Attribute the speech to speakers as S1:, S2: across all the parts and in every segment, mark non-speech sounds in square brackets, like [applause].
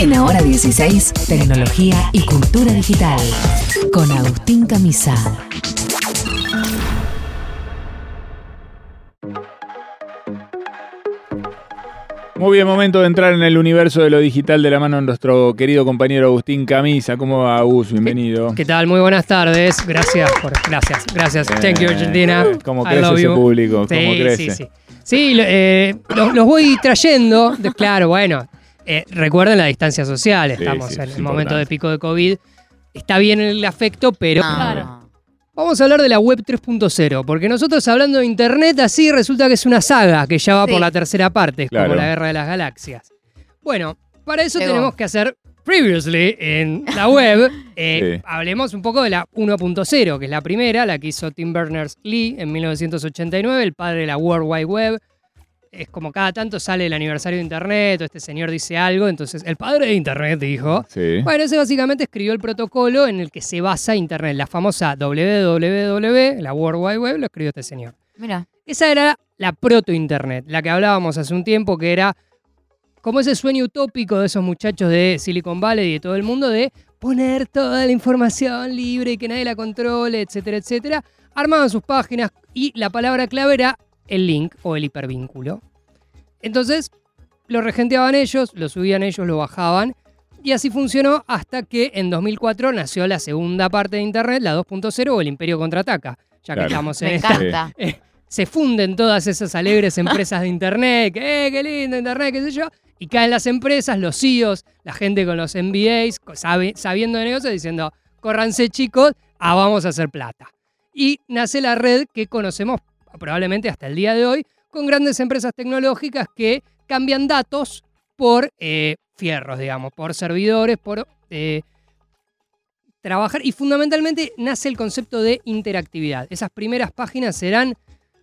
S1: En Ahora 16, tecnología y cultura digital. Con Agustín Camisa.
S2: Muy bien, momento de entrar en el universo de lo digital de la mano de nuestro querido compañero Agustín Camisa. ¿Cómo va, Agus? Bienvenido.
S3: ¿Qué tal? Muy buenas tardes. Gracias por. Gracias, gracias. Thank you, Argentina.
S2: Eh, ¿Cómo
S3: I
S2: crece
S3: love
S2: ese
S3: you.
S2: público? ¿Cómo
S3: Sí,
S2: crece?
S3: Sí, sí. Sí, eh, los, los voy trayendo. de- claro, bueno. Eh, recuerden la distancia social. Estamos
S2: sí,
S3: en
S2: es
S3: el momento de pico de COVID. Está bien el afecto, pero.
S4: Claro.
S3: Vamos a hablar de la web 3.0, porque nosotros hablando de internet así resulta que es una saga que ya va
S4: Sí.
S3: por la tercera parte, es
S2: Claro.
S3: como la guerra de las galaxias. Bueno, para eso
S4: Llegó.
S3: tenemos que hacer previously en la web. [laughs] eh,
S2: Sí.
S3: Hablemos un poco de la 1.0, que es la primera, la que hizo Tim Berners-Lee en 1989, el padre de la World Wide Web. Es como cada tanto sale el aniversario de Internet o este señor dice algo, entonces el padre de Internet dijo,
S2: Sí.
S3: bueno, ese básicamente escribió el protocolo en el que se basa Internet. La famosa www, la World Wide Web, lo escribió este señor.
S4: Mira.
S3: Esa era la proto-Internet, la que hablábamos hace un tiempo, que era como ese sueño utópico de esos muchachos de Silicon Valley y de todo el mundo de poner toda la información libre y que nadie la controle, etcétera, etcétera. Armaban sus páginas y la palabra clave era el link o el hipervínculo. Entonces, lo regenteaban ellos, lo subían ellos, lo bajaban. Y así funcionó hasta que en 2004 nació la segunda parte de Internet, la 2.0 o el Imperio Contraataca. Ya que
S2: Claro.
S3: estamos en
S4: Me
S3: esta
S4: encanta. [laughs]
S3: se funden todas esas alegres empresas de internet, que eh, qué lindo internet, qué sé yo, y caen las empresas, los CEOs, la gente con los MBAs, sabe- sabiendo de negocios, diciendo, córranse chicos, ah, vamos a hacer plata. Y nace la red que conocemos probablemente hasta el día de hoy, con grandes empresas tecnológicas que cambian datos por eh, fierros, digamos, por servidores, por eh, trabajar. Y fundamentalmente nace el concepto de interactividad. Esas primeras páginas serán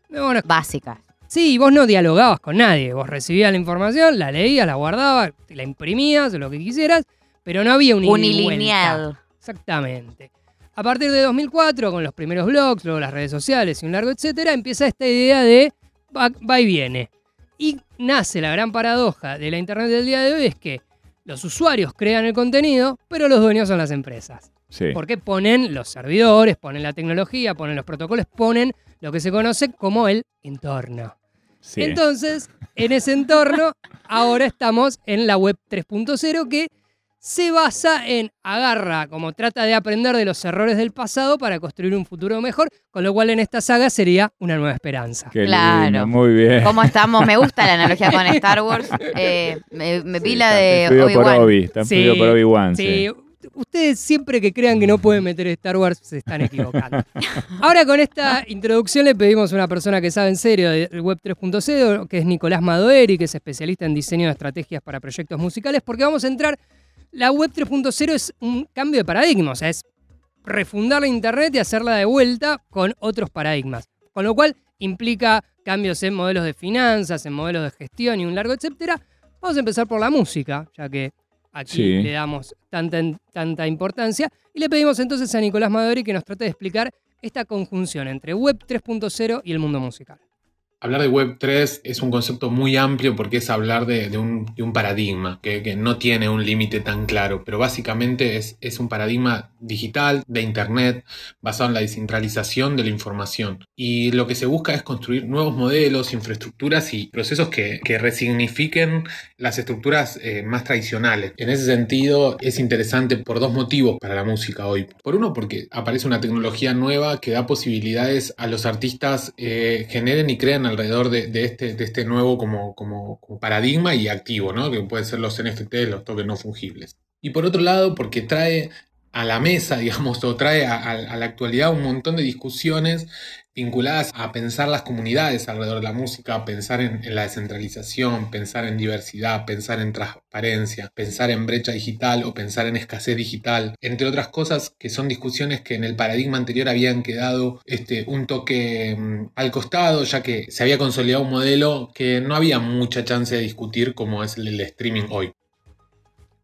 S3: bueno,
S4: Básica.
S3: Sí, vos no dialogabas con nadie. Vos recibías la información, la leías, la guardabas, la imprimías, lo que quisieras, pero no había un.
S4: Unilineal.
S3: Exactamente. A partir de 2004, con los primeros blogs, luego las redes sociales y un largo etcétera, empieza esta idea de va, va y viene. Y nace la gran paradoja de la Internet del día de hoy, es que los usuarios crean el contenido, pero los dueños son las empresas.
S2: Sí.
S3: Porque ponen los servidores, ponen la tecnología, ponen los protocolos, ponen lo que se conoce como el entorno.
S2: sí.
S3: Entonces, en ese entorno, ahora estamos en la web 3.0 que se basa en agarra, como trata de aprender de los errores del pasado para construir un futuro mejor, con lo cual en esta saga sería una nueva esperanza.
S2: Qué
S4: Claro.
S2: lindo, muy bien.
S4: ¿Cómo estamos? Me gusta la analogía con [laughs] Star Wars. Eh, me me vi
S2: Sí,
S4: la
S2: está
S4: de Obi-Wan.
S2: Obi,
S3: Sí,
S2: por Obi-Wan.
S3: Sí,
S2: Sí.
S3: ustedes siempre que crean que no pueden meter Star Wars se están equivocando. [laughs] Ahora con esta introducción le pedimos a una persona que sabe en serio del Web 3.0, que es Nicolás Madoeri, que es especialista en diseño de estrategias para proyectos musicales, porque vamos a entrar, la Web 3.0 es un cambio de paradigma, o sea, es refundar la Internet y hacerla de vuelta con otros paradigmas. Con lo cual implica cambios en modelos de finanzas, en modelos de gestión y un largo etcétera. Vamos a empezar por la música, ya que aquí
S2: Sí.
S3: le damos tanta, tanta importancia. Y le pedimos entonces a Nicolás Madori que nos trate de explicar esta conjunción entre Web 3.0 y el mundo musical.
S5: Hablar de Web 3 es un concepto muy amplio porque es hablar de, de un, de un paradigma que, que no tiene un límite tan claro, pero básicamente es, es un paradigma digital de Internet basado en la descentralización de la información. Y lo que se busca es construir nuevos modelos, infraestructuras y procesos que, que resignifiquen las estructuras eh, más tradicionales. En ese sentido es interesante por dos motivos para la música hoy. Por uno porque aparece una tecnología nueva que da posibilidades a los artistas eh, generen y crean alrededor de, este, de este nuevo como, como, paradigma y activo, ¿no? que pueden ser los NFT, los tokens no fungibles. Y por otro lado, porque trae a la mesa, [laughs] digamos, o trae a, la actualidad un montón de discusiones vinculadas a pensar las comunidades alrededor de la música, pensar en, la descentralización, pensar en diversidad, pensar en transparencia, pensar en brecha digital o pensar en escasez digital, entre otras cosas que son discusiones que en el paradigma anterior habían quedado este, un toque mm, al costado, ya que se había consolidado un modelo que no había mucha chance de discutir como es el del streaming hoy.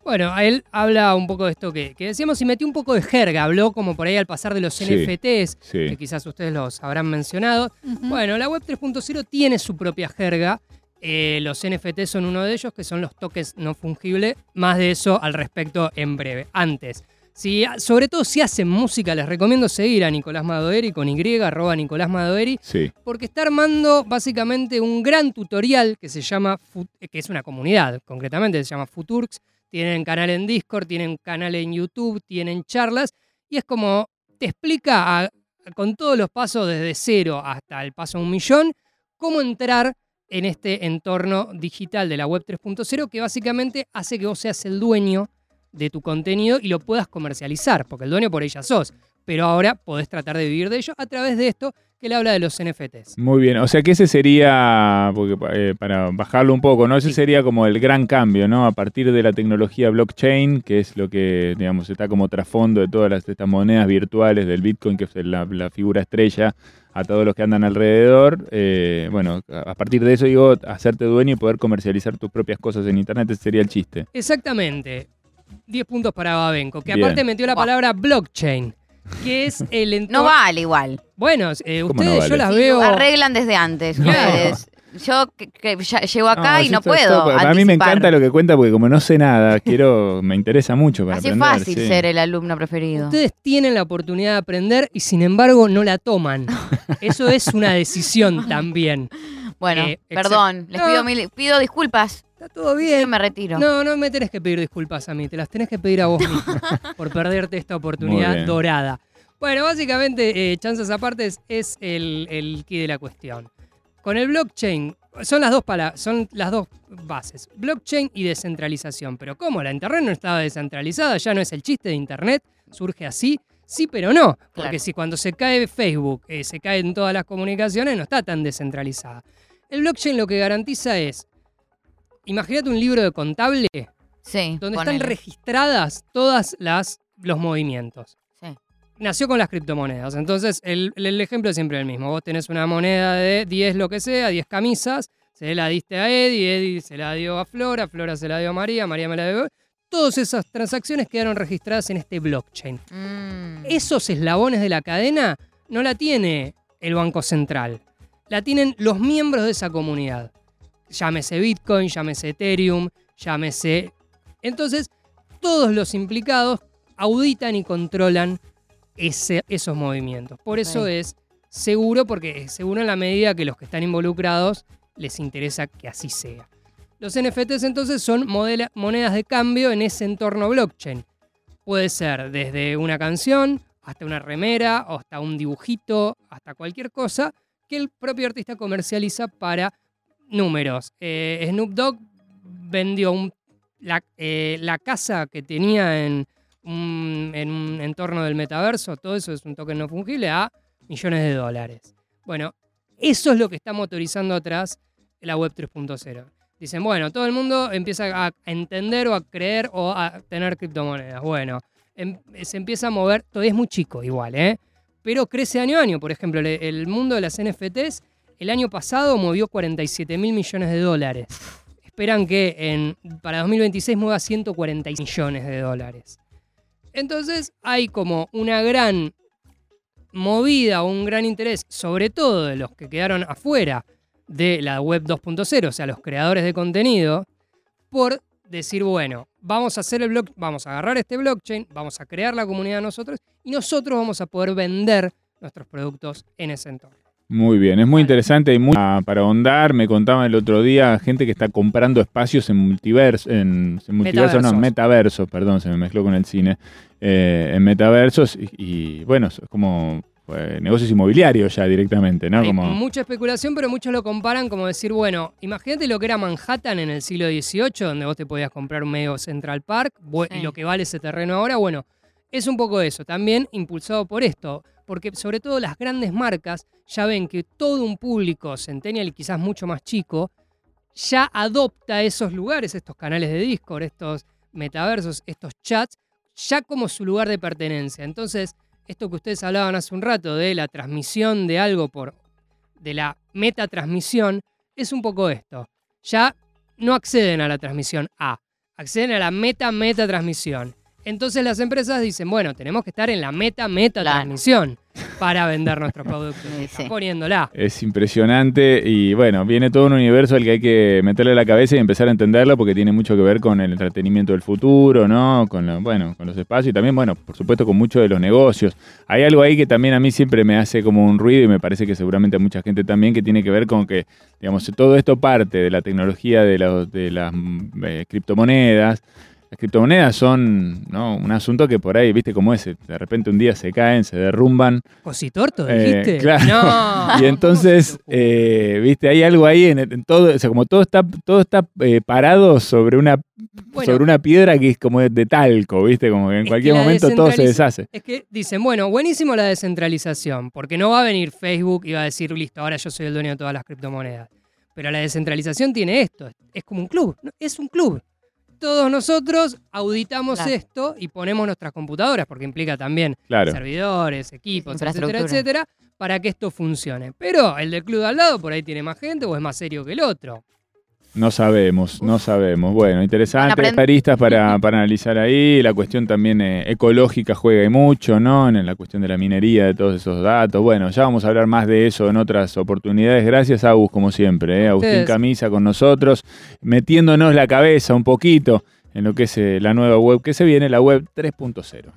S3: Bueno, a él habla un poco de esto que, que decíamos y metió un poco de jerga, habló como por ahí al pasar de los
S2: Sí,
S3: NFTs,
S2: sí.
S3: que quizás ustedes los habrán mencionado. Bueno, la web 3.0 tiene su propia jerga Eh, los NFT son uno de ellos, que son los tokens no fungibles. Más de eso al respecto en breve. Antes, si, sobre todo si hacen música, les recomiendo seguir a Nicolás Madoeri con Y, arroba Nicolás Madoeri,
S2: Sí.
S3: porque está armando básicamente un gran tutorial que se llama, que es una comunidad, concretamente se llama Futurx. Tienen canal en Discord, tienen canal en YouTube, tienen charlas, y es como te explica con todos los pasos desde cero hasta el paso a un millón, cómo entrar en este entorno digital de la web 3.0 que básicamente hace que vos seas el dueño de tu contenido y lo puedas comercializar, porque el dueño por ella sos, pero ahora podés tratar de vivir de ello a través de esto que le habla de los NFTs.
S2: Muy bien, o sea que ese sería, porque, eh, para bajarlo un poco, ¿no? Ese
S3: Sí.
S2: sería como el gran cambio, ¿no? A partir de la tecnología blockchain, que es lo que, digamos, está como trasfondo de todas las, estas monedas virtuales del Bitcoin, que es la, la figura estrella a todos los que andan alrededor. eh, bueno, a partir de eso, digo, hacerte dueño y poder comercializar tus propias cosas en Internet, ese sería el chiste.
S3: Exactamente. 10 puntos para Babenco, que
S2: Bien.
S3: aparte metió la palabra blockchain, que es el entorno...
S4: No vale igual.
S3: Bueno, eh,
S2: ¿Cómo no
S3: ustedes
S2: vale?
S3: yo las
S4: Sí,
S3: veo...
S4: Arreglan desde antes.
S3: Claro.
S4: ustedes. Yo que, que ya llego acá
S2: No,
S4: y no puedo.
S2: a mí me
S4: anticipar.
S2: encanta lo que cuenta porque como no sé nada, quiero, me interesa mucho para
S4: Así es
S2: aprender.
S4: fácil
S2: sí.
S4: ser el alumno preferido.
S3: Ustedes tienen la oportunidad de aprender y sin embargo no la toman. [laughs] Eso es una decisión también.
S4: Bueno,
S3: Eh,
S4: perdón. Les
S3: No.
S4: pido, mil- pido disculpas.
S3: Está todo
S4: Yo
S3: bien.
S4: me retiro.
S3: No, no me tenés que pedir disculpas a mí, te las tenés que pedir a vos mismo [laughs] por perderte esta oportunidad dorada. Bueno, básicamente, eh, chances aparte es, es el, el key de la cuestión. Con el blockchain, son las dos pala- son las dos bases, blockchain y descentralización. Pero ¿cómo? La Internet no estaba descentralizada, ya no es el chiste de Internet, surge así. Sí, pero no, porque
S4: Claro.
S3: si cuando se cae Facebook, eh, se caen todas las comunicaciones, no está tan descentralizada. El blockchain lo que garantiza es, imagínate un libro de contable
S4: Sí.
S3: donde
S4: ponele.
S3: están registradas todas las los movimientos.
S4: Sí.
S3: Nació con las criptomonedas. Entonces, el, el ejemplo es siempre el mismo. Vos tenés una moneda de 10 lo que sea, 10 camisas, se la diste a Eddie, Eddie se la dio a Flora, Flora se la dio a María, María me la dio. Todas esas transacciones quedaron registradas en este blockchain.
S4: Mm.
S3: Esos eslabones de la cadena no la tiene el Banco Central. La tienen los miembros de esa comunidad. Llámese Bitcoin, llámese Ethereum, llámese... Entonces, todos los implicados auditan y controlan ese- esos movimientos. Por eso es seguro, porque es seguro en la medida que los que están involucrados les interesa que así sea. Los NFTs entonces son modela- monedas de cambio en ese entorno blockchain. Puede ser desde una canción hasta una remera, o hasta un dibujito, hasta cualquier cosa que el propio artista comercializa para números. Eh, Snoop Dogg vendió eh, la casa que tenía en un, en entorno del metaverso, todo eso es un token no fungible, a millones de dólares. Bueno, eso es lo que está motorizando atrás la web 3.0. Dicen, bueno, todo el mundo empieza a entender o a creer o a tener criptomonedas. Bueno, em- se empieza a mover, todavía es muy chico igual, ¿eh? Pero crece año a año. Por ejemplo, el, el mundo de las NFTs el año pasado movió 47 mil millones de dólares. Esperan que en, para 2026 mueva 140 millones de dólares. Entonces hay como una gran movida un gran interés, sobre todo de los que quedaron afuera de la web 2.0, o sea, los creadores de contenido, por decir, bueno, vamos a hacer el blog, vamos a agarrar este blockchain, vamos a crear la comunidad nosotros y nosotros vamos a poder vender nuestros productos en ese entorno.
S2: Muy bien, es muy interesante y muy para ahondar. Me contaba el otro día gente que está comprando espacios en multiverso, en, en multiverso, no, en
S3: Metaversos.
S2: metaversos, perdón, se me mezcló con el cine, eh, en metaversos y, y, bueno, es como eh, negocios inmobiliarios ya directamente, ¿no?
S3: Hay
S2: Como,
S3: mucha especulación, pero muchos lo comparan como decir, bueno, imagínate lo que era Manhattan en el siglo XVIII, donde vos te podías comprar un medio Central Park, y lo que vale ese terreno ahora, bueno, es un poco eso, también impulsado por esto, porque sobre todo las grandes marcas ya ven que todo un público centennial y quizás mucho más chico ya adopta esos lugares, estos canales de Discord, estos metaversos, estos chats, ya como su lugar de pertenencia. Entonces, esto que ustedes hablaban hace un rato de la transmisión de algo por de la metatransmisión es un poco esto. Ya no acceden a la transmisión A, acceden a la meta meta transmisión. Entonces las empresas dicen, bueno, tenemos que estar en la meta meta transmisión. para vender nuestros productos. [laughs]
S4: Sí,
S3: poniéndola.
S2: Es impresionante y bueno, viene todo un universo al que hay que meterle la cabeza y empezar a entenderlo porque tiene mucho que ver con el entretenimiento del futuro, ¿no? Con lo- bueno, con los espacios y también, bueno, por supuesto con mucho de los negocios. Hay algo ahí que también a mí siempre me hace como un ruido y me parece que seguramente a mucha gente también que tiene que ver con que, digamos, todo esto parte de la tecnología de, los- de las mm, eh, criptomonedas. Las criptomonedas son ¿no? un asunto que por ahí, viste cómo es, de repente un día se caen, se derrumban,
S3: ¿Cositorto
S2: Eh,
S3: dijiste?
S2: claro.
S3: No. [laughs]
S2: y entonces, [laughs] eh, viste, hay algo ahí en, en todo, o sea, como todo está, todo está eh, parado sobre una,
S3: Bueno,
S2: sobre una piedra que es como de, de talco, viste, como que en cualquier
S3: que
S2: momento todo se deshace.
S3: Es que dicen, bueno, buenísimo la descentralización, porque no va a venir Facebook y va a decir, listo, ahora yo soy el dueño de todas las criptomonedas. Pero la descentralización tiene esto, es como un club, es un club. Todos nosotros auditamos
S4: Claro.
S3: esto y ponemos nuestras computadoras, porque implica también
S2: Claro.
S3: servidores, equipos, etcétera, etcétera, para que esto funcione. Pero el del club de al lado por ahí tiene más gente o es más serio que el otro.
S2: No sabemos, no sabemos. Bueno, interesante.
S4: Bueno, aprend-
S2: aristas para, para analizar ahí. La cuestión también eh, ecológica juega y mucho, ¿no? En la cuestión de la minería, de todos esos datos. Bueno, ya vamos a hablar más de eso en otras oportunidades. Gracias, Agus, como siempre. ¿eh? Agustín. Camisa con nosotros, metiéndonos la cabeza un poquito en lo que es eh, la nueva web que se viene, la web 3.0.